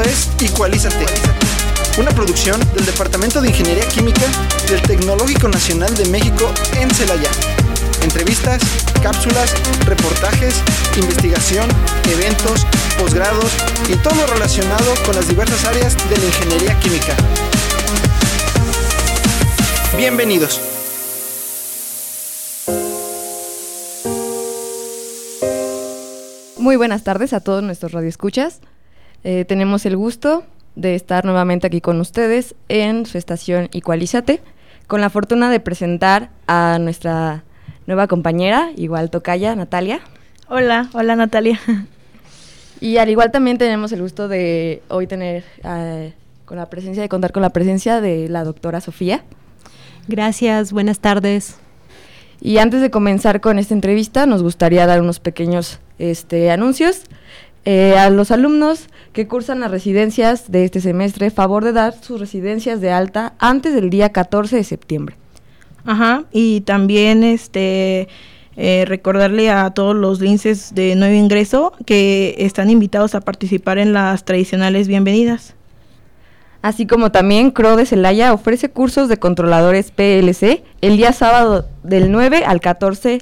Es Igualízate, una producción del Departamento de Ingeniería Química del Tecnológico Nacional de México en Celaya. Entrevistas, cápsulas, reportajes, investigación, eventos, posgrados y todo lo relacionado con las diversas áreas de la ingeniería química. Bienvenidos. Muy buenas tardes a todos nuestros radioescuchas. Eh, tenemos el gusto de estar nuevamente aquí con ustedes en su estación Igualízate, con la fortuna de presentar a nuestra nueva compañera, igual tocaya, Natalia. Hola, hola Natalia. Y al igual también tenemos el gusto de hoy tener eh, con la presencia, de contar con la presencia de la doctora Sofía. Gracias, buenas tardes. Y antes de comenzar con esta entrevista, nos gustaría dar unos pequeños este, anuncios. Eh, a los alumnos que cursan las residencias de este semestre, favor de dar sus residencias de alta antes del día 14 de septiembre. Ajá, y también este eh, recordarle a todos los linces de nuevo ingreso que están invitados a participar en las tradicionales bienvenidas. Así como también CRO de Celaya ofrece cursos de controladores PLC el día sábado del 9 al 14,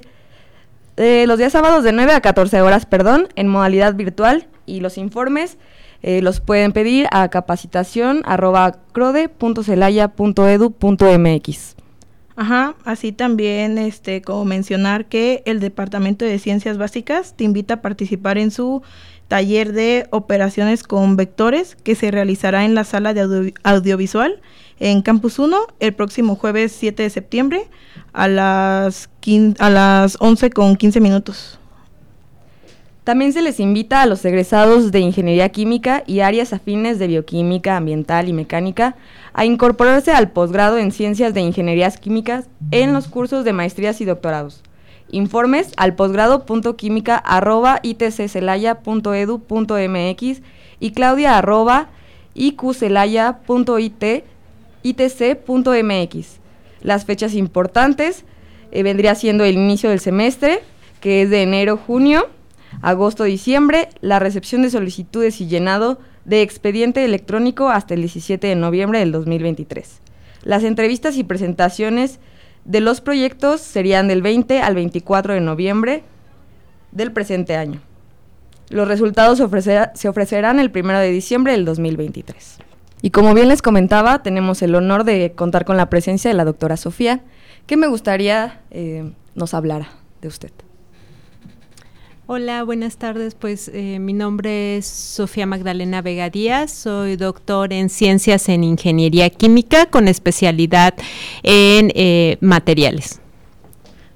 eh, los días sábados de 9 a 14 horas, perdón, en modalidad virtual y los informes eh, los pueden pedir a capacitación arroba crode.celaya.edu.mx. Ajá, así también, este, como mencionar que el Departamento de Ciencias Básicas te invita a participar en su taller de operaciones con vectores que se realizará en la sala de audiovisual en Campus 1 el próximo jueves 7 de septiembre a las, a las 11 con 15 minutos. También se les invita a los egresados de Ingeniería Química y áreas afines de Bioquímica, Ambiental y Mecánica a incorporarse al posgrado en Ciencias de Ingenierías Químicas en los cursos de maestrías y doctorados. Informes al posgrado.química.itccelaya.edu.mx y claudia.iqcelaya.itc.mx. Las fechas importantes eh, vendría siendo el inicio del semestre, que es de enero-junio, agosto-diciembre, la recepción de solicitudes y llenado de expediente electrónico hasta el 17 de noviembre del 2023. Las entrevistas y presentaciones de los proyectos serían del 20 al 24 de noviembre del presente año. Los resultados se, ofrecerán el 1 de diciembre del 2023. Y como bien les comentaba, tenemos el honor de contar con la presencia de la doctora Sofía, que me gustaría eh, nos hablara de usted. Hola, buenas tardes. Pues eh, mi nombre es Sofía Magdalena Vega Díaz, soy doctor en ciencias en ingeniería química con especialidad en eh, materiales.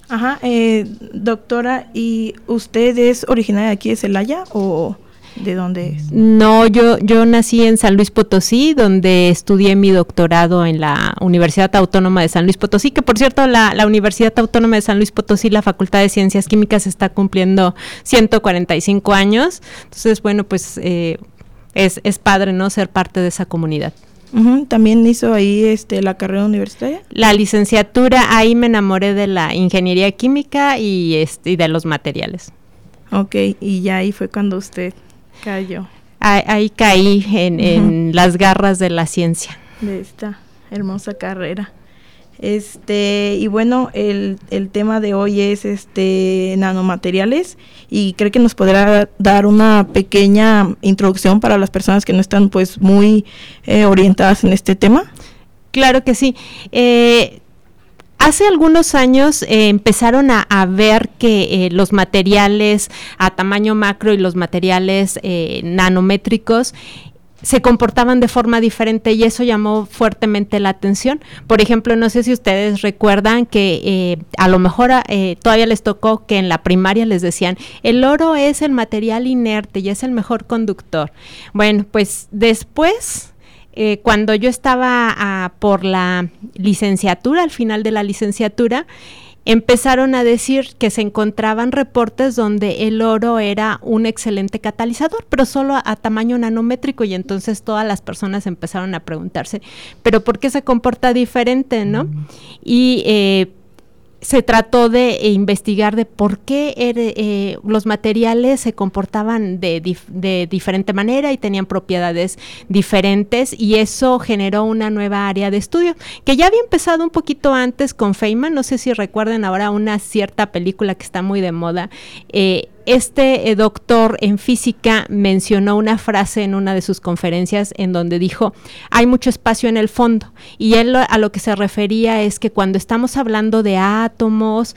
Ajá, eh, doctora, ¿y usted es originaria de aquí de Celaya o ¿De dónde es? No, yo, yo nací en San Luis Potosí, donde estudié mi doctorado en la Universidad Autónoma de San Luis Potosí, que por cierto, la, Universidad Autónoma de San Luis Potosí, la Facultad de Ciencias Químicas, está cumpliendo 145 años. Entonces, bueno, pues eh, es, es padre, ¿no? Ser parte de esa comunidad. También hizo ahí este la carrera universitaria. La licenciatura, ahí me enamoré de la ingeniería química y, este, y de los materiales. Ok, y ya ahí fue cuando usted Cayó. Ahí, caí en, las garras de la ciencia. De esta hermosa carrera. Este, y bueno, el, tema de hoy es este nanomateriales y creo que nos podrá dar una pequeña introducción para las personas que no están pues muy eh, orientadas en este tema. Claro que sí. Eh, Hace algunos años eh, empezaron a, ver que eh, los materiales a tamaño macro y los materiales eh, nanométricos se comportaban de forma diferente y eso llamó fuertemente la atención. Por ejemplo, no sé si ustedes recuerdan que a lo mejor todavía les tocó que en la primaria les decían, el oro es el material inerte y es el mejor conductor. Bueno, pues después eh, cuando yo estaba ah, por la licenciatura, al final de la licenciatura, empezaron a decir que se encontraban reportes donde el oro era un excelente catalizador, pero solo a, tamaño nanométrico y entonces todas las personas empezaron a preguntarse, pero ¿por qué se comporta diferente, no? Y eh, se trató de eh, investigar de por qué eh, los materiales se comportaban de, de, diferente manera y tenían propiedades diferentes y eso generó una nueva área de estudio que ya había empezado un poquito antes con Feynman, no sé si recuerden ahora una cierta película que está muy de moda. Eh, este eh, doctor en física mencionó una frase en una de sus conferencias en donde dijo, hay mucho espacio en el fondo. Y él a lo que se refería es que cuando estamos hablando de átomos,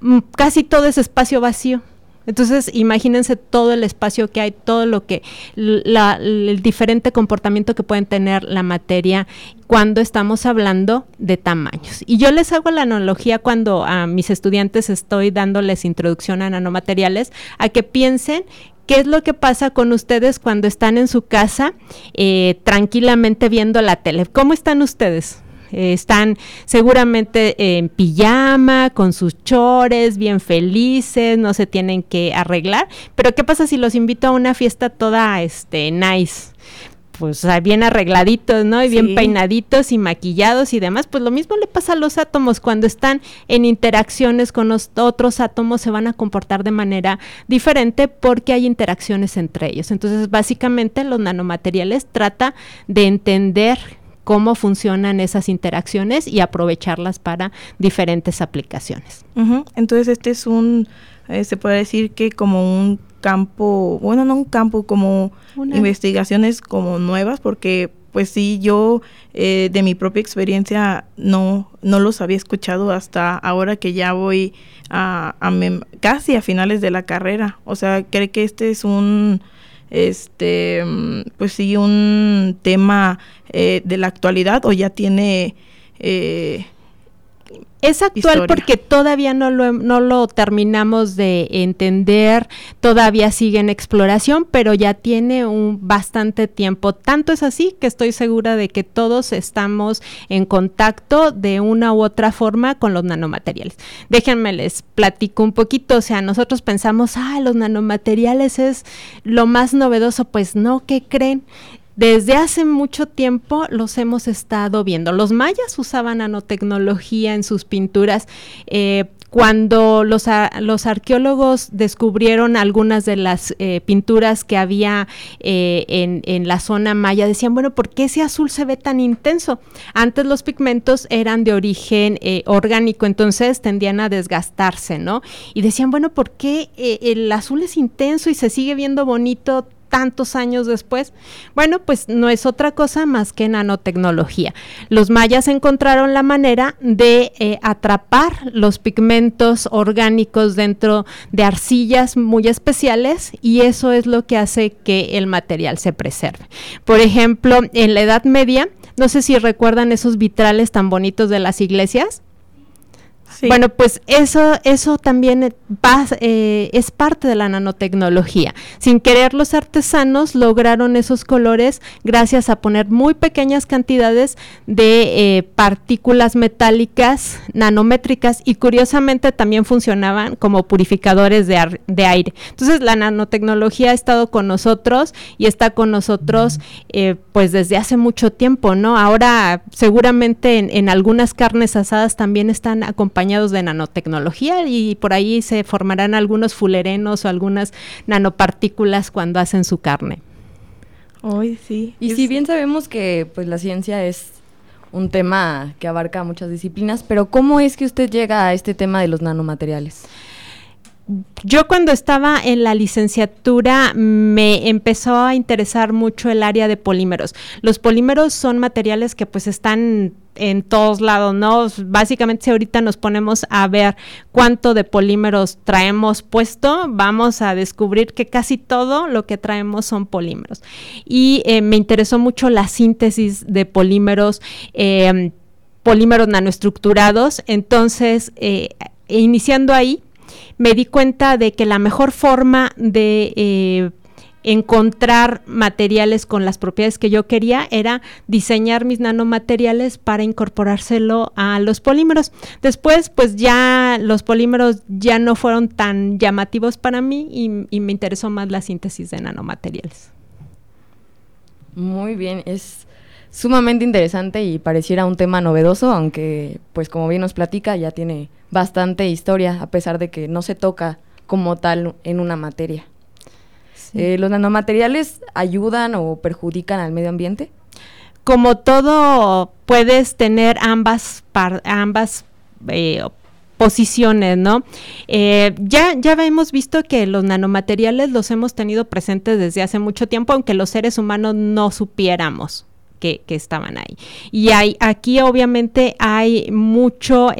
mm, casi todo es espacio vacío. Entonces, imagínense todo el espacio que hay, todo lo que, el diferente comportamiento que pueden tener la materia cuando estamos hablando de tamaños. Y yo les hago la analogía cuando a mis estudiantes estoy dándoles introducción a nanomateriales, a que piensen ¿Qué es lo que pasa con ustedes cuando están en su casa eh, tranquilamente viendo la tele? ¿Cómo están ustedes? Eh, están seguramente en pijama, con sus chores, bien felices, no se tienen que arreglar. Pero ¿qué pasa si los invito a una fiesta toda este nice? pues bien arregladitos, ¿no? Y bien peinaditos y maquillados y demás, pues lo mismo le pasa a los átomos cuando están en interacciones con los otros átomos se van a comportar de manera diferente porque hay interacciones entre ellos. Entonces, básicamente los nanomateriales trata de entender cómo funcionan esas interacciones y aprovecharlas para diferentes aplicaciones. Entonces este es un, eh, se puede decir que como un campo, bueno, no un campo, como investigaciones como nuevas, porque pues sí, yo eh, de mi propia experiencia no, no los había escuchado hasta ahora que ya voy a, casi a finales de la carrera. O sea, creo que este es un este, pues sí, un tema eh, de la actualidad o ya tiene eh, es actual porque todavía no lo, no lo terminamos de entender, todavía sigue en exploración, pero ya tiene un bastante tiempo. Tanto es así que estoy segura de que todos estamos en contacto de una u otra forma con los nanomateriales. Déjenme les platico un poquito, o sea, nosotros pensamos, ah, los nanomateriales es lo más novedoso, pues no, ¿qué creen? Desde hace mucho tiempo los hemos estado viendo. Los mayas usaban nanotecnología en sus pinturas. Eh, cuando los, arqueólogos descubrieron algunas de las eh, pinturas que había eh, en, en, la zona maya, decían, bueno, ¿por qué ese azul se ve tan intenso? Antes los pigmentos eran de origen orgánico, entonces tendían a desgastarse, ¿no? Y decían, bueno, ¿por qué el azul es intenso y se sigue viendo bonito tantos años después? Bueno, pues no es otra cosa más que nanotecnología. Los mayas encontraron la manera de eh, atrapar los pigmentos orgánicos dentro de arcillas muy especiales y eso es lo que hace que el material se preserve. Por ejemplo, en la Edad Media, no sé si recuerdan esos vitrales tan bonitos de las iglesias. Bueno, pues eso, eso también eh, es parte de la nanotecnología. Sin querer, los artesanos lograron esos colores gracias a poner muy pequeñas cantidades de eh, partículas metálicas nanométricas y curiosamente también funcionaban como purificadores de, de, aire. Entonces la nanotecnología ha estado con nosotros y está con nosotros eh, pues desde hace mucho tiempo, ¿no? Ahora seguramente en, en algunas carnes asadas también están acompañadas de nanotecnología y por ahí se formarán algunos fulerenos o algunas nanopartículas cuando hacen su carne. Hoy sí. Y si bien sabemos que pues la ciencia es un tema que abarca muchas disciplinas, pero ¿cómo es que usted llega a este tema de los nanomateriales? Yo cuando estaba en la licenciatura me empezó a interesar mucho el área de polímeros. Los polímeros son materiales que pues están en todos lados, ¿no? Básicamente si ahorita nos ponemos a ver cuánto de polímeros traemos puesto, vamos a descubrir que casi todo lo que traemos son polímeros. Y eh, me interesó mucho la síntesis de polímeros, eh, polímeros nanoestructurados, entonces eh, iniciando ahí, me di cuenta de que la mejor forma de eh, encontrar materiales con las propiedades que yo quería era diseñar mis nanomateriales para incorporárselo a los polímeros. Después, pues ya los polímeros ya no fueron tan llamativos para mí y, y me interesó más la síntesis de nanomateriales. Muy bien, es sumamente interesante y pareciera un tema novedoso, aunque pues como bien nos platica ya tiene bastante historia, a pesar de que no se toca como tal en una materia. Eh, ¿Los nanomateriales ayudan o perjudican al medio ambiente? Como todo, puedes tener ambas, ambas eh, posiciones, ¿no? Eh, ya, ya hemos visto que los nanomateriales los hemos tenido presentes desde hace mucho tiempo, aunque los seres humanos no supiéramos. Que, estaban ahí. Y hay, aquí obviamente hay mucho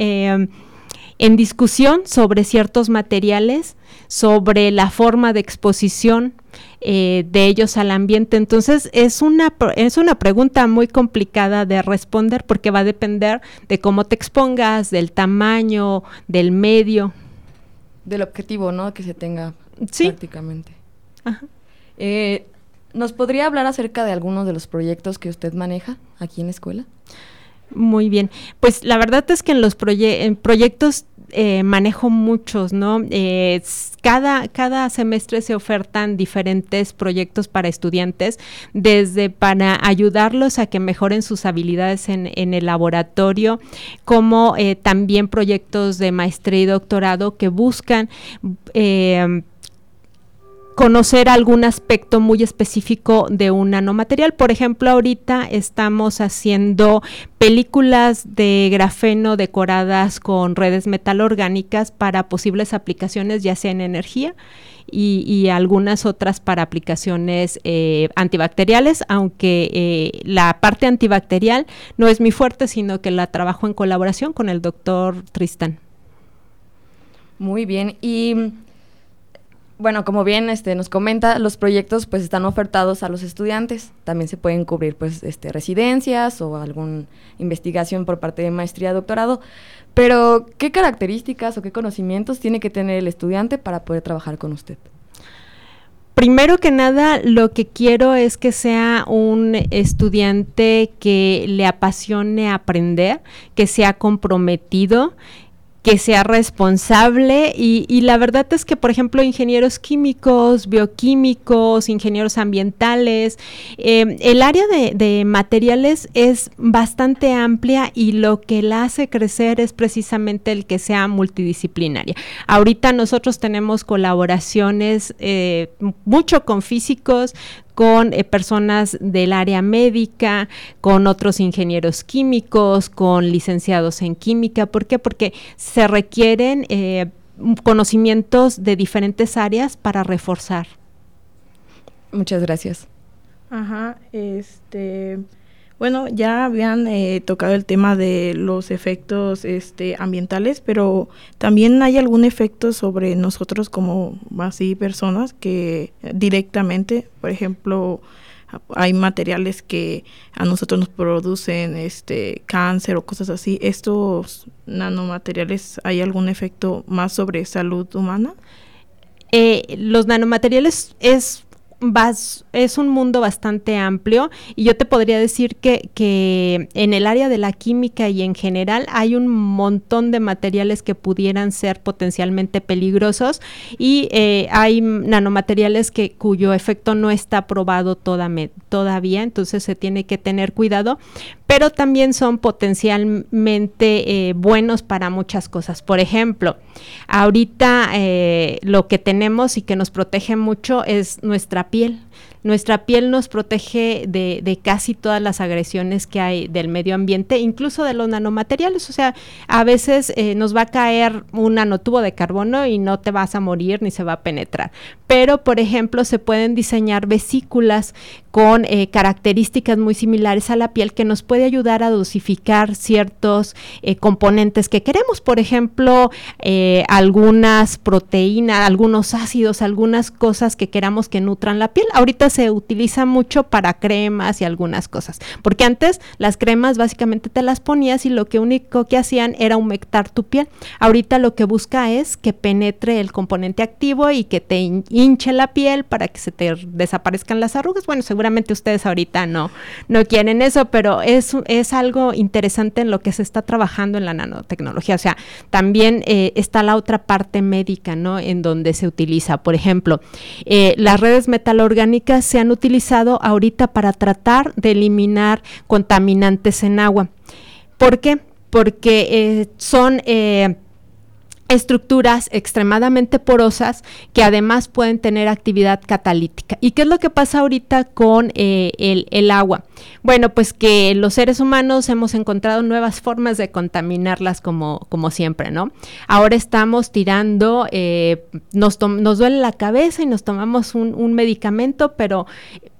en discusión sobre ciertos materiales, sobre la forma de exposición, eh, de ellos al ambiente. Entonces es una, es una pregunta muy complicada de responder porque va a depender de cómo te expongas, del tamaño, del medio. Del objetivo, ¿no? Que se tenga prácticamente. Eh, ¿Nos podría hablar acerca de algunos de los proyectos que usted maneja aquí en la escuela? Muy bien. Pues la verdad es que en los proyectos eh, manejo muchos, ¿no? Eh, cada, cada semestre se ofertan diferentes proyectos para estudiantes, desde para ayudarlos a que mejoren sus habilidades en, el laboratorio, como eh, también proyectos de maestría y doctorado que buscan conocer algún aspecto muy específico de un nanomaterial. Por ejemplo, ahorita estamos haciendo películas de grafeno decoradas con redes metalorgánicas para posibles aplicaciones ya sea en energía y, algunas otras para aplicaciones eh, antibacteriales, aunque eh, la parte antibacterial no es mi fuerte, sino que la trabajo en colaboración con el doctor Tristan. Muy bien, y bueno, como bien este, nos comenta, los proyectos pues están ofertados a los estudiantes. También se pueden cubrir pues este, residencias o alguna investigación por parte de maestría, doctorado. Pero, ¿qué características o qué conocimientos tiene que tener el estudiante para poder trabajar con usted? Primero que nada, lo que quiero es que sea un estudiante que le apasione aprender, que sea comprometido que sea responsable y, la verdad es que, por ejemplo, ingenieros químicos, bioquímicos, ingenieros ambientales, em, el área de, materiales es bastante amplia y lo que la hace crecer es precisamente el que sea multidisciplinaria. Ahorita nosotros tenemos colaboraciones eh, mucho con físicos, con eh, personas del área médica, con otros ingenieros químicos, con licenciados en química. ¿Por qué? Porque se requieren eh, conocimientos de diferentes áreas para reforzar. Muchas gracias. Ajá, este, bueno, ya habían eh, tocado el tema de los efectos este, ambientales, pero también hay algún efecto sobre nosotros como así personas que directamente, por ejemplo, hay materiales que a nosotros nos producen este cáncer o cosas así. ¿Estos nanomateriales hay algún efecto más sobre salud humana? Eh, los nanomateriales es es un mundo bastante amplio y yo te podría decir que, que, en el área de la química y en general hay un montón de materiales que pudieran ser potencialmente peligrosos y eh, hay nanomateriales que cuyo efecto no está probado todavía, entonces se tiene que tener cuidado, pero también son potencialmente eh, buenos para muchas cosas. Por ejemplo, ahorita eh, lo que tenemos y que nos protege mucho es nuestra piel. Nuestra piel nos protege de, casi todas las agresiones que hay del medio ambiente, incluso de los nanomateriales. O sea, a veces eh, nos va a caer un nanotubo de carbono y no te vas a morir ni se va a penetrar. Pero, por ejemplo, se pueden diseñar vesículas con eh, características muy similares a la piel que nos puede ayudar a dosificar ciertos eh, componentes que queremos. Por ejemplo, algunas proteínas, algunos ácidos, algunas cosas que queramos que nutran la piel. Ahorita se utiliza mucho para cremas y algunas cosas, porque antes las cremas básicamente te las ponías y lo que único que hacían era humectar tu piel. Ahorita lo que busca es que penetre el componente activo y que te hinche la piel para que se te desaparezcan las arrugas. Bueno, seguramente ustedes ahorita no, no quieren eso, pero es, es algo interesante en lo que se está trabajando en la nanotecnología. O sea, también eh, está la otra parte médica, ¿no? En donde se utiliza, por ejemplo, eh, las redes metalorgánicas se han utilizado ahorita para tratar de eliminar contaminantes en agua. ¿Por qué? Porque eh, son eh, estructuras extremadamente porosas que además pueden tener actividad catalítica. ¿Y qué es lo que pasa ahorita con eh, el, agua? Bueno, pues que los seres humanos hemos encontrado nuevas formas de contaminarlas como, como siempre, ¿no? Ahora estamos tirando, eh, nos, nos, duele la cabeza y nos tomamos un, un medicamento, pero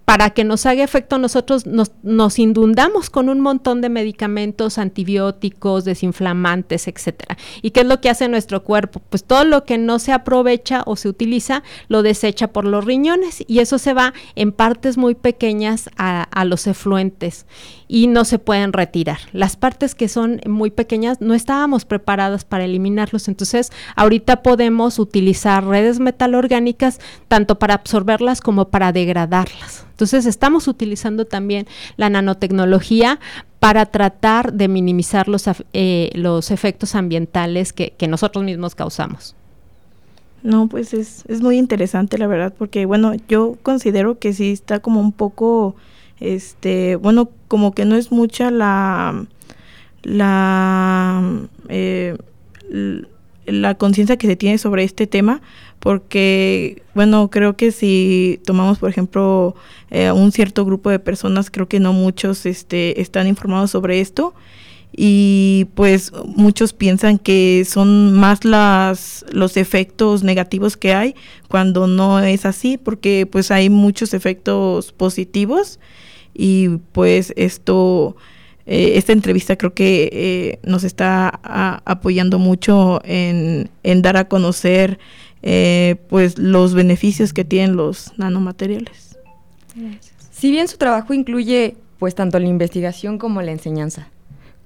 para que nos haga efecto nosotros nos, inundamos con un montón de medicamentos, antibióticos, desinflamantes, etcétera. ¿Y qué es lo que hace nuestro cuerpo? Pues todo lo que no se aprovecha o se utiliza lo desecha por los riñones y eso se va en partes muy pequeñas a los efluentes y no se pueden retirar. Las partes que son muy pequeñas no estábamos preparadas para eliminarlos, entonces ahorita podemos utilizar redes metalorgánicas tanto para absorberlas como para degradarlas. Entonces estamos utilizando también la nanotecnología para tratar de minimizar los, eh, los efectos ambientales que, nosotros mismos causamos. No, pues es, es muy interesante la verdad, porque bueno, yo considero que sí está como un poco, este, bueno, como que no es mucha la, la, eh, la conciencia que se tiene sobre este tema, porque, bueno, creo que si tomamos, por ejemplo, eh, un cierto grupo de personas, creo que no muchos este, están informados sobre esto y pues muchos piensan que son más las los efectos negativos que hay cuando no es así porque pues hay muchos efectos positivos y pues esto eh, esta entrevista creo que eh, nos está apoyando mucho en, en, dar a conocer pues los beneficios que tienen los nanomateriales. Si bien su trabajo incluye pues tanto la investigación como la enseñanza,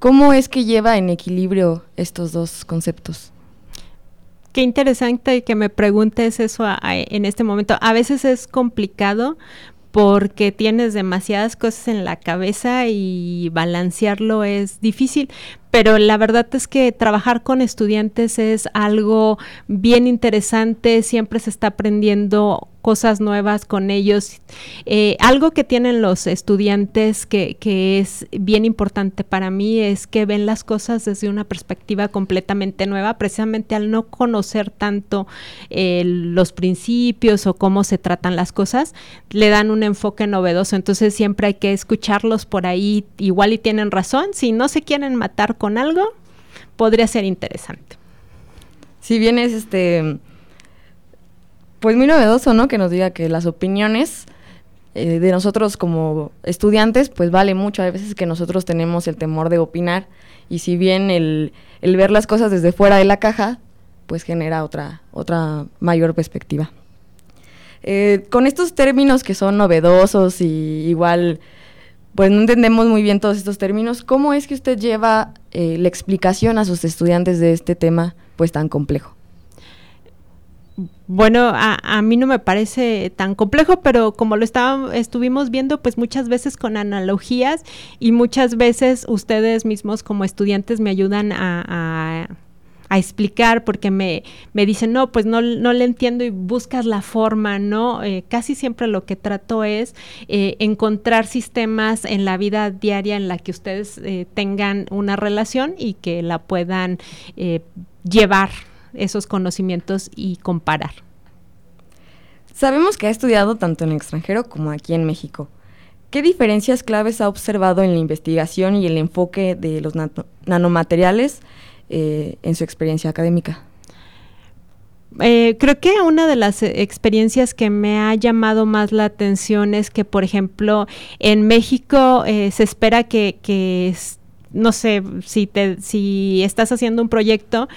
¿cómo es que lleva en equilibrio estos dos conceptos? Qué interesante que me preguntes eso en este momento. A veces es complicado porque tienes demasiadas cosas en la cabeza y balancearlo es difícil, pero la verdad es que trabajar con estudiantes es algo bien interesante, siempre se está aprendiendo cosas nuevas con ellos. Eh, algo que tienen los estudiantes que, que, es bien importante para mí es que ven las cosas desde una perspectiva completamente nueva, precisamente al no conocer tanto eh, los principios o cómo se tratan las cosas, le dan un enfoque novedoso. Entonces siempre hay que escucharlos por ahí, igual y tienen razón, si no se quieren matar con algo, podría ser interesante. Si bien es este pues muy novedoso, ¿no? Que nos diga que las opiniones eh, de nosotros como estudiantes, pues vale mucho. Hay veces que nosotros tenemos el temor de opinar y si bien el, ver las cosas desde fuera de la caja, pues genera otra, otra mayor perspectiva. Eh, con estos términos que son novedosos y igual, pues no entendemos muy bien todos estos términos, ¿cómo es que usted lleva eh, la explicación a sus estudiantes de este tema pues tan complejo? Bueno, a, mí no me parece tan complejo, pero como lo estábamos, estuvimos viendo, pues muchas veces con analogías y muchas veces ustedes mismos como estudiantes me ayudan a, explicar porque me, me, dicen, no, pues no, no le entiendo y buscas la forma, ¿no? Eh, casi siempre lo que trato es eh, encontrar sistemas en la vida diaria en la que ustedes eh, tengan una relación y que la puedan llevar esos conocimientos y comparar. Sabemos que ha estudiado tanto en el extranjero como aquí en México. ¿Qué diferencias claves ha observado en la investigación y el enfoque de los nanomateriales eh, en su experiencia académica? Eh, creo que una de las experiencias que me ha llamado más la atención es que, por ejemplo, en México eh, se espera que, que no sé, si, te, si estás haciendo un proyecto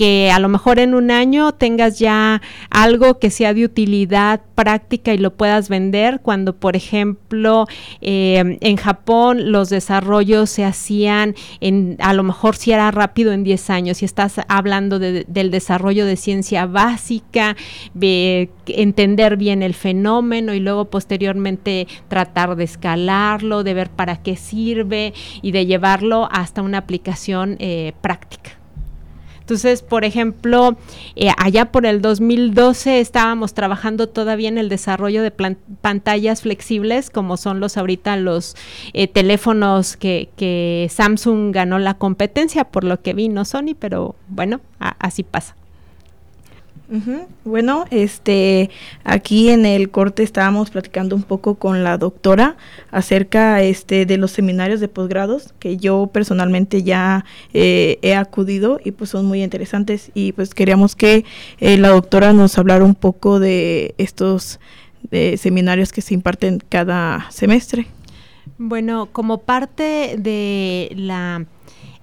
que a lo mejor en un año tengas ya algo que sea de utilidad práctica y lo puedas vender, cuando por ejemplo eh, en Japón los desarrollos se hacían en, a lo mejor si era rápido en 10 años, y estás hablando del desarrollo de ciencia básica, de entender bien el fenómeno y luego posteriormente tratar de escalarlo, de ver para qué sirve y de llevarlo hasta una aplicación eh, práctica. Entonces, por ejemplo, eh, allá por el 2012 estábamos trabajando todavía en el desarrollo de pantallas flexibles, como son los ahorita los eh, teléfonos que, que, Samsung ganó la competencia, por lo que vino Sony, pero bueno, así pasa. Bueno, este, aquí en el corte estábamos platicando un poco con la doctora acerca, este, de los seminarios de posgrados que yo personalmente ya eh, he acudido y pues son muy interesantes y pues queríamos que eh, la doctora nos hablara un poco de estos seminarios que se imparten cada semestre. Bueno, como parte de la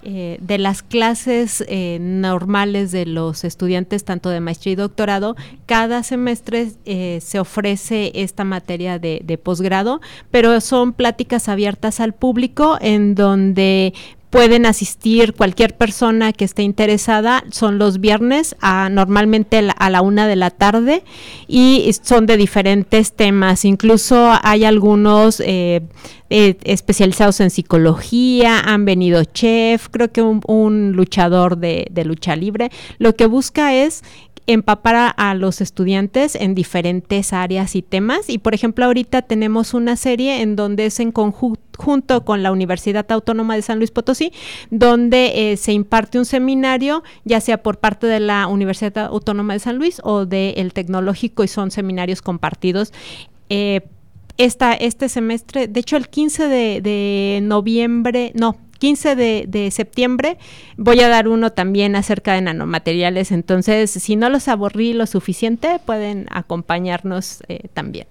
eh, de las clases eh, normales de los estudiantes, tanto de maestría y doctorado, cada semestre eh, se ofrece esta materia de, de posgrado, pero son pláticas abiertas al público en donde pueden asistir cualquier persona que esté interesada. Son los viernes, a, normalmente a la una de la tarde, y son de diferentes temas. Incluso hay algunos eh, eh, especializados en psicología, han venido chef, creo que un, luchador de, de lucha libre. Lo que busca es empapar a, los estudiantes en diferentes áreas y temas. Y por ejemplo, ahorita tenemos una serie en donde es en conjunto con la Universidad Autónoma de San Luis Potosí, donde eh, se imparte un seminario, ya sea por parte de la Universidad Autónoma de San Luis o del Tecnológico, y son seminarios compartidos. Eh, esta, este semestre, de hecho el 15 de, de noviembre, no, 15 de, septiembre voy a dar uno también acerca de nanomateriales. Entonces, si no los aburrí lo suficiente, pueden acompañarnos eh, también.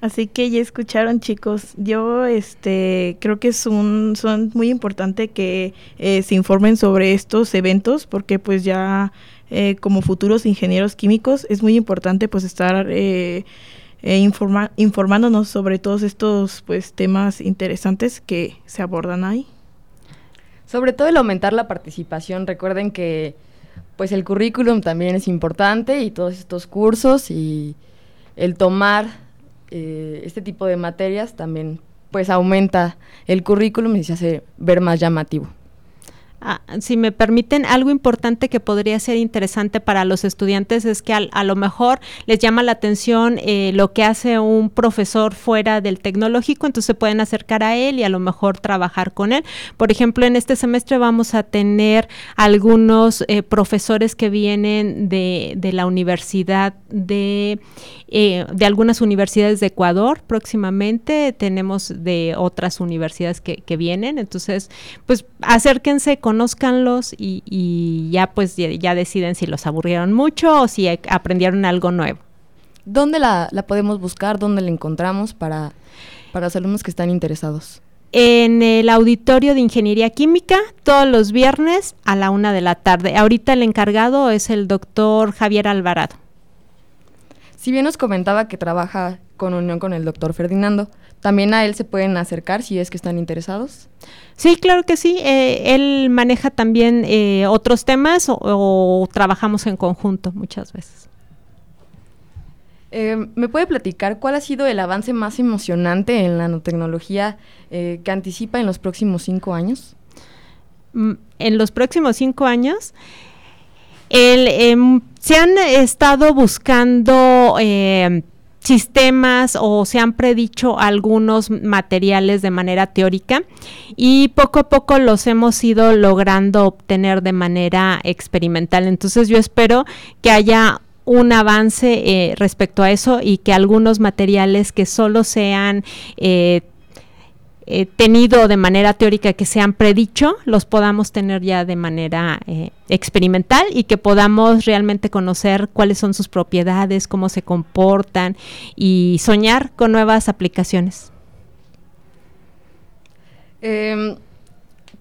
Así que ya escucharon chicos, yo este creo que es un son muy importante que eh, se informen sobre estos eventos porque pues ya eh, como futuros ingenieros químicos es muy importante pues estar informándonos sobre todos estos pues temas interesantes que se abordan ahí. Sobre todo el aumentar la participación. Recuerden que pues el currículum también es importante y todos estos cursos y el tomar eh, este tipo de materias también pues aumenta el currículum y se hace ver más llamativo. Ah, si me permiten, algo importante que podría ser interesante para los estudiantes es que a, lo mejor les llama la atención eh, lo que hace un profesor fuera del tecnológico, entonces pueden acercar a él y a lo mejor trabajar con él. Por ejemplo, en este semestre vamos a tener algunos eh, profesores que vienen de, de la universidad de, eh, de algunas universidades de Ecuador próximamente, tenemos de otras universidades que, que vienen, entonces pues acérquense conózcanlos y, ya pues ya, deciden si los aburrieron mucho o si aprendieron algo nuevo. ¿Dónde la, podemos buscar? ¿Dónde la encontramos para, para los alumnos que están interesados? en el auditorio de Ingeniería Química todos los viernes a la una de la tarde. Ahorita el encargado es el doctor Javier Alvarado. Si bien nos comentaba que trabaja con unión con el doctor Ferdinando, también a él se pueden acercar si es que están interesados. Sí, claro que sí. Eh, él maneja también eh, otros temas o, trabajamos en conjunto muchas veces. Eh, ¿Me puede platicar cuál ha sido el avance más emocionante en la nanotecnología que anticipa en los próximos cinco años? Mm, en los próximos cinco años, em, se han estado buscando sistemas o se han predicho algunos materiales de manera teórica y poco a poco los hemos ido logrando obtener de manera experimental. Entonces yo espero que haya un avance eh, respecto a eso y que algunos materiales que solo sean eh, eh, tenido de manera teórica que se han predicho, los podamos tener ya de manera eh, experimental y que podamos realmente conocer cuáles son sus propiedades, cómo se comportan y soñar con nuevas aplicaciones. Eh,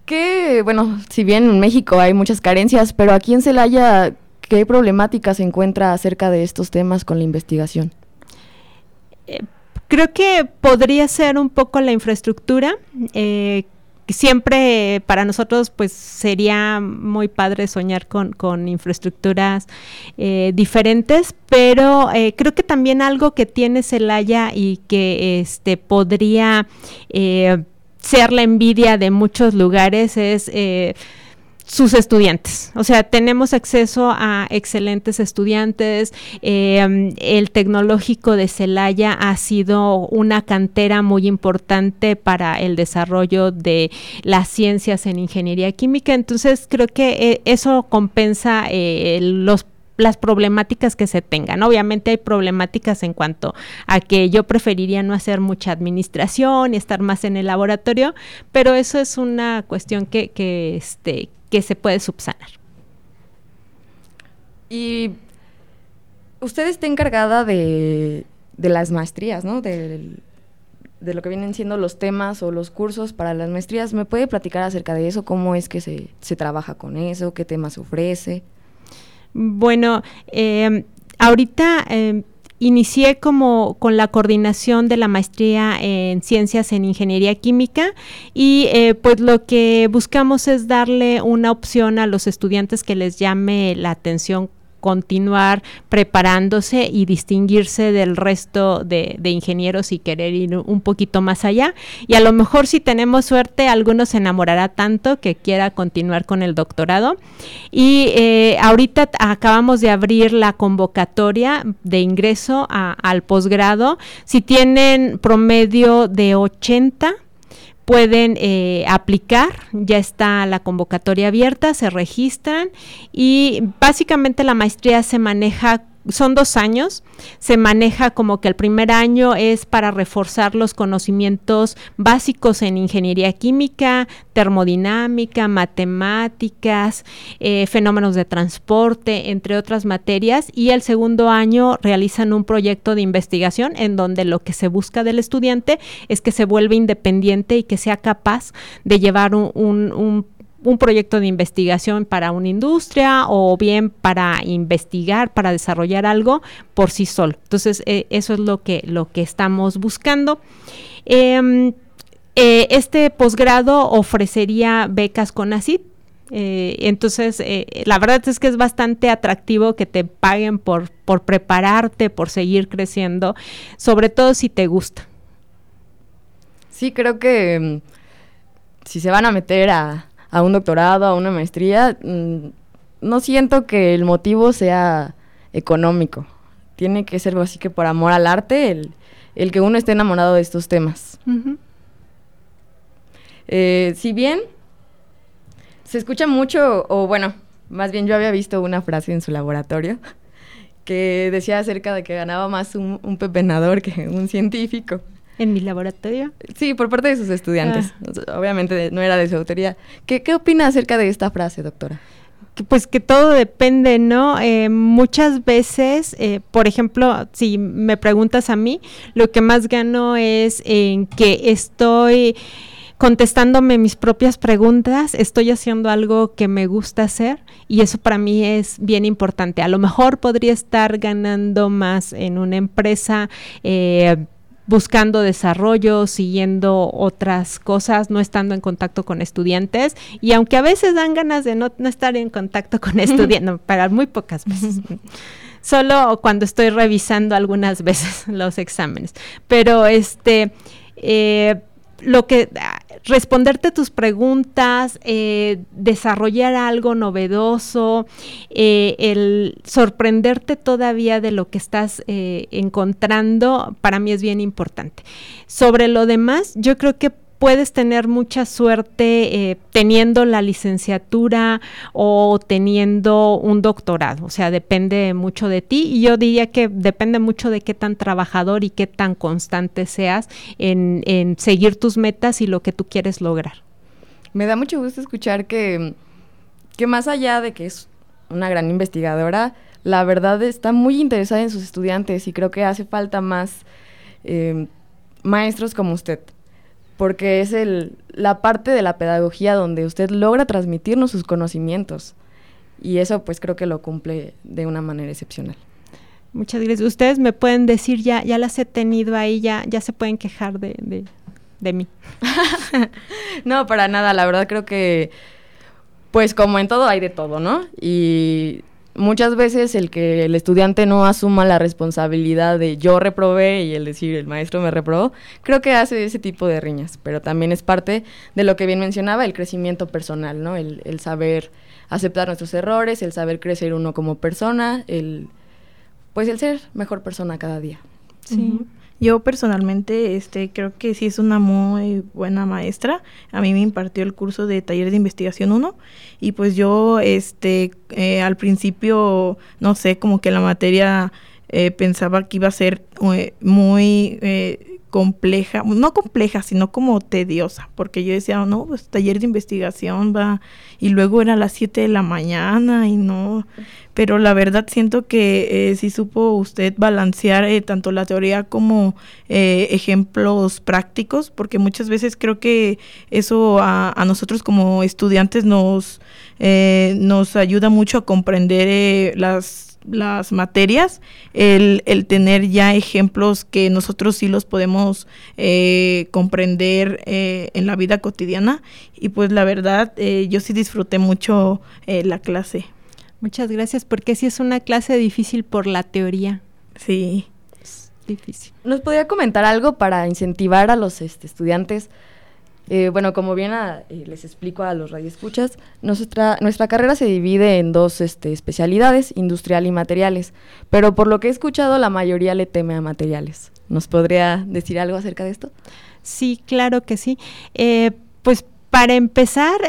que, bueno, si bien en México hay muchas carencias, pero aquí en Celaya, ¿qué problemática se encuentra acerca de estos temas con la investigación? Eh, Creo que podría ser un poco la infraestructura. Eh, siempre para nosotros pues sería muy padre soñar con, con infraestructuras eh, diferentes, pero eh, creo que también algo que tiene Celaya y que este podría ser la envidia de muchos lugares es sus estudiantes. O sea, tenemos acceso a excelentes estudiantes. Eh, el tecnológico de Celaya ha sido una cantera muy importante para el desarrollo de las ciencias en ingeniería química. Entonces, creo que eh, eso compensa eh, los las problemáticas que se tengan. Obviamente hay problemáticas en cuanto a que yo preferiría no hacer mucha administración y estar más en el laboratorio, pero eso es una cuestión que, que, este, que se puede subsanar. Y usted está encargada de, de las maestrías, ¿no? De, de lo que vienen siendo los temas o los cursos para las maestrías. ¿Me puede platicar acerca de eso? ¿Cómo es que se, se trabaja con eso? ¿Qué temas ofrece? Bueno, eh, ahorita eh, inicié como con la coordinación de la maestría en ciencias en ingeniería química y eh, pues lo que buscamos es darle una opción a los estudiantes que les llame la atención continuar preparándose y distinguirse del resto de, ingenieros y querer ir un poquito más allá. Y a lo mejor si tenemos suerte, algunos se enamorará tanto que quiera continuar con el doctorado. Y eh, ahorita acabamos de abrir la convocatoria de ingreso al posgrado. Si tienen promedio de 80, pueden eh, aplicar, ya está la convocatoria abierta, se registran y básicamente la maestría se maneja son dos años. Se maneja como que el primer año es para reforzar los conocimientos básicos en ingeniería química, termodinámica, matemáticas, eh, fenómenos de transporte, entre otras materias. Y el segundo año realizan un proyecto de investigación en donde lo que se busca del estudiante es que se vuelva independiente y que sea capaz de llevar un, un un proyecto de investigación para una industria o bien para investigar, para desarrollar algo por sí solo. Entonces, eh, eso es lo que, lo que estamos buscando. Em, eh, este posgrado ofrecería becas con ACID. Eh, entonces, la verdad es que es bastante atractivo que te paguen por, por prepararte, por seguir creciendo, sobre todo si te gusta. Sí, creo que mm, si se van a meter a, a un doctorado, a una maestría, mm, no siento que el motivo sea económico. Tiene que ser así que por amor al arte, el, el que uno esté enamorado de estos temas. Eh, si bien se escucha mucho, o bueno, más bien yo había visto una frase en su laboratorio que decía acerca de que ganaba más un, un pepenador que un científico. ¿En mi laboratorio? Sí, por parte de sus estudiantes. Ah. Obviamente no era de su autoría. ¿Qué, ¿Qué opina acerca de esta frase, doctora? pues que todo depende, ¿no? Eh, muchas veces, eh, por ejemplo, si me preguntas a mí, lo que más gano es en que estoy contestándome mis propias preguntas, estoy haciendo algo que me gusta hacer y eso para mí es bien importante. A lo mejor podría estar ganando más en una empresa. Eh, buscando desarrollo, siguiendo otras cosas, no estando en contacto con estudiantes. Y aunque a veces dan ganas de no, estar en contacto con estudiantes, para muy pocas veces. Solo cuando estoy revisando algunas veces los exámenes. Pero este, eh, lo que responderte tus preguntas, eh, desarrollar algo novedoso, eh, el sorprenderte todavía de lo que estás eh, encontrando, para mí es bien importante. Sobre lo demás, yo creo que puedes tener mucha suerte eh, teniendo la licenciatura o teniendo un doctorado. O sea, depende mucho de ti y yo diría que depende mucho de qué tan trabajador y qué tan constante seas en, seguir tus metas y lo que tú quieres lograr. Me da mucho gusto escuchar que, que más allá de que es una gran investigadora, la verdad está muy interesada en sus estudiantes y creo que hace falta más eh, maestros como usted porque es el, la parte de la pedagogía donde usted logra transmitirnos sus conocimientos. Y eso pues creo que lo cumple de una manera excepcional. Muchas gracias. Ustedes me pueden decir, ya, ya las he tenido ahí, ya, ya se pueden quejar de, de, de mí. no, para nada, la verdad creo que, pues como en todo hay de todo, ¿no? Y muchas veces el que el estudiante no asuma la responsabilidad de yo reprobé y el decir el maestro me reprobó, creo que hace ese tipo de riñas, pero también es parte de lo que bien mencionaba, el crecimiento personal, ¿no? El, el saber aceptar nuestros errores, el saber crecer uno como persona, el pues el ser mejor persona cada día. Sí. Yo personalmente este, creo que sí es una muy buena maestra. A mí me impartió el curso de taller de investigación 1 y pues yo este, eh, al principio, no sé, como que la materia eh, pensaba que iba a ser eh, muy compleja, no compleja, sino como tediosa, porque yo decía, no, pues taller de investigación va, y luego era a las 7 de la mañana y no, pero la verdad siento que eh, sí supo usted balancear eh, tanto la teoría como eh, ejemplos prácticos, porque muchas veces creo que eso a, a nosotros como estudiantes nos, nos ayuda mucho a comprender las las materias, el, el, tener ya ejemplos que nosotros sí los podemos eh, comprender eh, en la vida cotidiana. Y pues la verdad, eh, yo sí disfruté mucho la clase. Muchas gracias, porque sí es una clase difícil por la teoría. Sí. Es difícil. ¿Nos podría comentar algo para incentivar a los este, estudiantes eh, bueno, como bien eh, les explico a los radioescuchas, nuestra, nuestra carrera se divide en dos este, especialidades, industrial y materiales, pero por lo que he escuchado la mayoría le teme a materiales. ¿Nos podría decir algo acerca de esto? Sí, claro que sí. Eh, pues para empezar,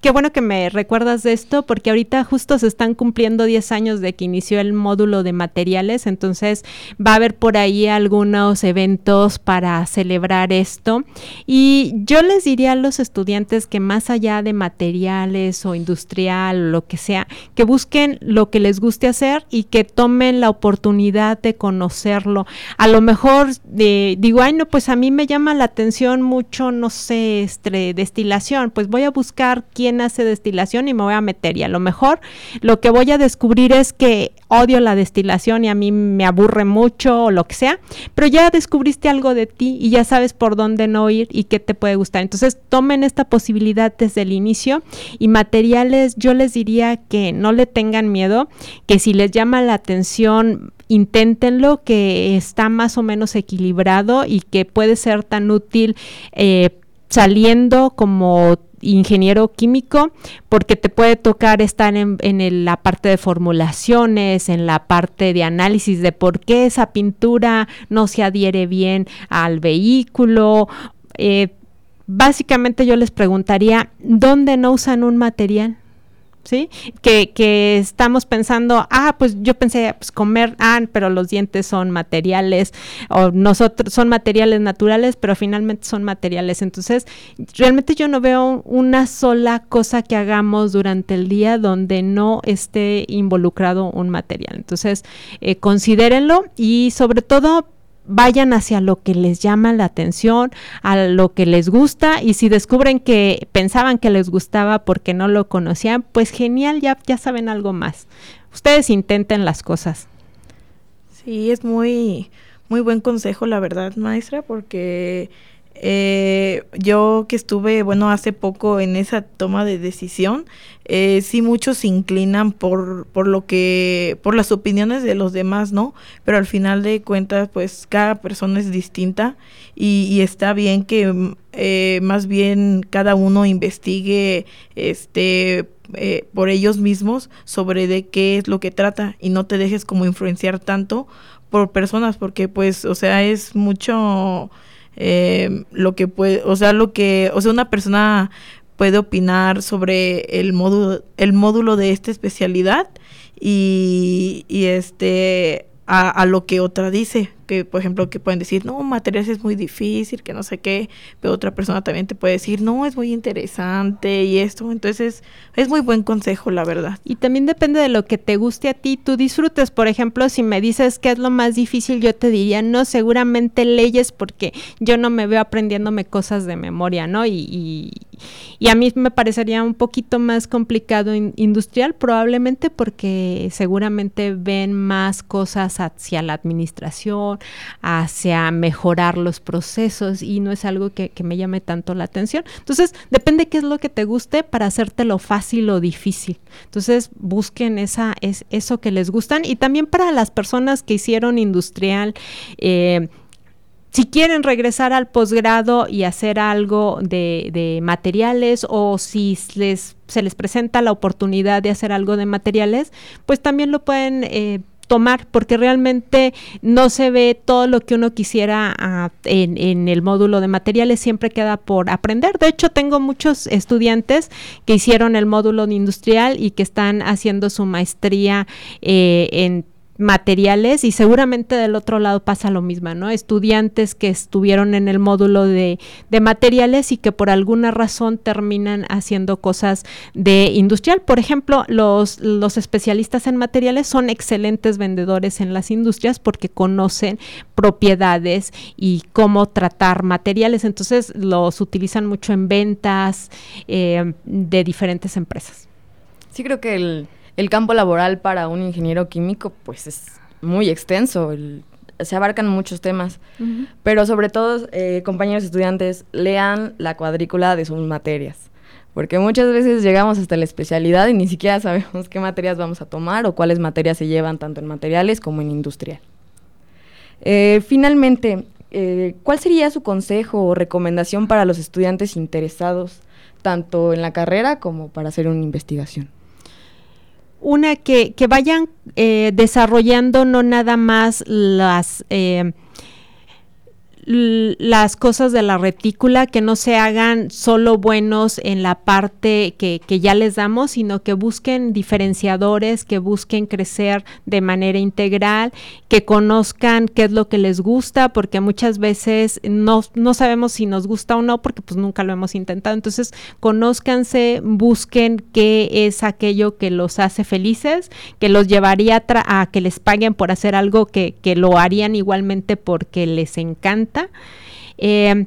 qué bueno que me recuerdas de esto, porque ahorita justo se están cumpliendo 10 años de que inició el módulo de materiales, entonces va a haber por ahí algunos eventos para celebrar esto. Y yo les diría a los estudiantes que más allá de materiales o industrial o lo que sea, que busquen lo que les guste hacer y que tomen la oportunidad de conocerlo. A lo mejor eh, digo, ay, no, pues a mí me llama la atención mucho, no sé, este, destilación, pues voy a buscar quién hace destilación y me voy a meter y a lo mejor lo que voy a descubrir es que odio la destilación y a mí me aburre mucho o lo que sea, pero ya descubriste algo de ti y ya sabes por dónde no ir y qué te puede gustar. Entonces tomen esta posibilidad desde el inicio y materiales yo les diría que no le tengan miedo, que si les llama la atención inténtenlo, que está más o menos equilibrado y que puede ser tan útil eh, saliendo como ingeniero químico porque te puede tocar estar en, la parte de formulaciones, en la parte de análisis de por qué esa pintura no se adhiere bien al vehículo. Eh, básicamente yo les preguntaría, ¿dónde no usan un material? ¿Sí? Que, que estamos pensando, ah, pues yo pensé, pues comer, ah, pero los dientes son materiales, o nosotros son materiales naturales, pero finalmente son materiales. Entonces, realmente yo no veo una sola cosa que hagamos durante el día donde no esté involucrado un material. Entonces, eh, considérenlo y sobre todo vayan hacia lo que les llama la atención, a lo que les gusta y si descubren que pensaban que les gustaba porque no lo conocían, pues genial, ya, ya saben algo más. Ustedes intenten las cosas. Sí, es muy, muy buen consejo, la verdad, maestra, porque eh, yo que estuve, bueno, hace poco en esa toma de decisión, eh, sí muchos se inclinan por, por lo que, por las opiniones de los demás, ¿no? Pero al final de cuentas, pues cada persona es distinta y, está bien que eh, más bien cada uno investigue, este, eh, por ellos mismos sobre de qué es lo que trata y no te dejes como influenciar tanto por personas porque pues o sea es mucho eh, lo que puede, o sea, lo que, o sea, una persona puede opinar sobre el módulo, el módulo de esta especialidad y, y este a, a, lo que otra dice, que por ejemplo que pueden decir, no, materiales es muy difícil, que no sé qué, pero otra persona también te puede decir, no, es muy interesante y esto, entonces es muy buen consejo, la verdad. Y también depende de lo que te guste a ti, tú disfrutes, por ejemplo, si me dices qué es lo más difícil, yo te diría, no, seguramente leyes porque yo no me veo aprendiéndome cosas de memoria, ¿no? Y, y a mí me parecería un poquito más complicado industrial, probablemente porque seguramente ven más cosas hacia la administración, hacia mejorar los procesos y no es algo que, me llame tanto la atención. Entonces, depende qué es lo que te guste para hacértelo fácil o difícil. Entonces, busquen esa, es, eso que les gustan y también para las personas que hicieron industrial, eh, si quieren regresar al posgrado y hacer algo de, materiales o si les, se les presenta la oportunidad de hacer algo de materiales, pues también lo pueden eh, tomar porque realmente no se ve todo lo que uno quisiera ah, en, el módulo de materiales, siempre queda por aprender. De hecho, tengo muchos estudiantes que hicieron el módulo de industrial y que están haciendo su maestría eh, en materiales y seguramente del otro lado pasa lo mismo, ¿no? Estudiantes que estuvieron en el módulo de, de, materiales y que por alguna razón terminan haciendo cosas de industrial. Por ejemplo, los, los especialistas en materiales son excelentes vendedores en las industrias porque conocen propiedades y cómo tratar materiales, entonces los utilizan mucho en ventas eh, de diferentes empresas. Sí, creo que el el campo laboral para un ingeniero químico pues es muy extenso, se abarcan muchos temas, pero sobre todo, eh, compañeros estudiantes, lean la cuadrícula de sus materias, porque muchas veces llegamos hasta la especialidad y ni siquiera sabemos qué materias vamos a tomar o cuáles materias se llevan tanto en materiales como en industrial. Eh, finalmente, eh, ¿cuál sería su consejo o recomendación para los estudiantes interesados tanto en la carrera como para hacer una investigación? Una que, que vayan eh, desarrollando no nada más las eh, las cosas de la retícula, que no se hagan solo buenos en la parte que, que, ya les damos, sino que busquen diferenciadores, que busquen crecer de manera integral, que conozcan qué es lo que les gusta, porque muchas veces no, no sabemos si nos gusta o no, porque pues nunca lo hemos intentado. Entonces, conózcanse, busquen qué es aquello que los hace felices, que los llevaría a, a que les paguen por hacer algo que, que lo harían igualmente porque les encanta eh,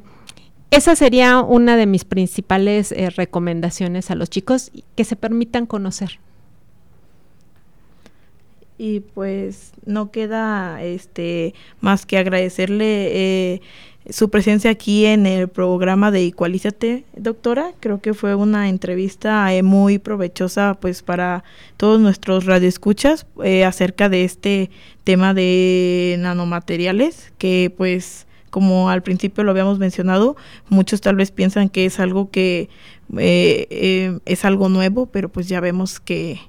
esa sería una de mis principales eh, recomendaciones a los chicos, que se permitan conocer. Y pues no queda este más que agradecerle eh, su presencia aquí en el programa de Igualízate, doctora. Creo que fue una entrevista muy provechosa pues para todos nuestros radioescuchas acerca de este tema de nanomateriales que pues como al principio lo habíamos mencionado, muchos tal vez piensan que es algo que eh, eh, es algo nuevo, pero pues ya vemos que,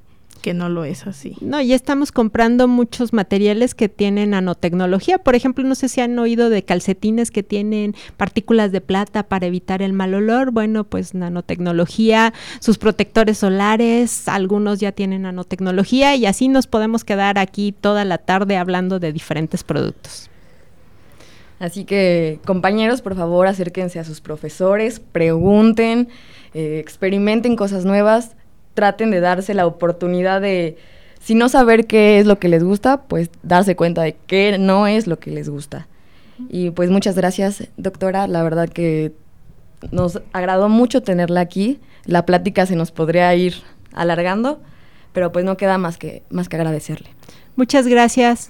que no lo es así. No, ya estamos comprando muchos materiales que tienen nanotecnología. Por ejemplo, no sé si han oído de calcetines que tienen partículas de plata para evitar el mal olor. Bueno, pues nanotecnología, sus protectores solares, algunos ya tienen nanotecnología y así nos podemos quedar aquí toda la tarde hablando de diferentes productos. Así que, compañeros, por favor, acérquense a sus profesores, pregunten, eh, experimenten cosas nuevas, traten de darse la oportunidad de, si no saber qué es lo que les gusta, pues darse cuenta de qué no es lo que les gusta. Y pues muchas gracias, doctora. La verdad que nos agradó mucho tenerla aquí. La plática se nos podría ir alargando, pero pues no queda más que, más que agradecerle. Muchas gracias.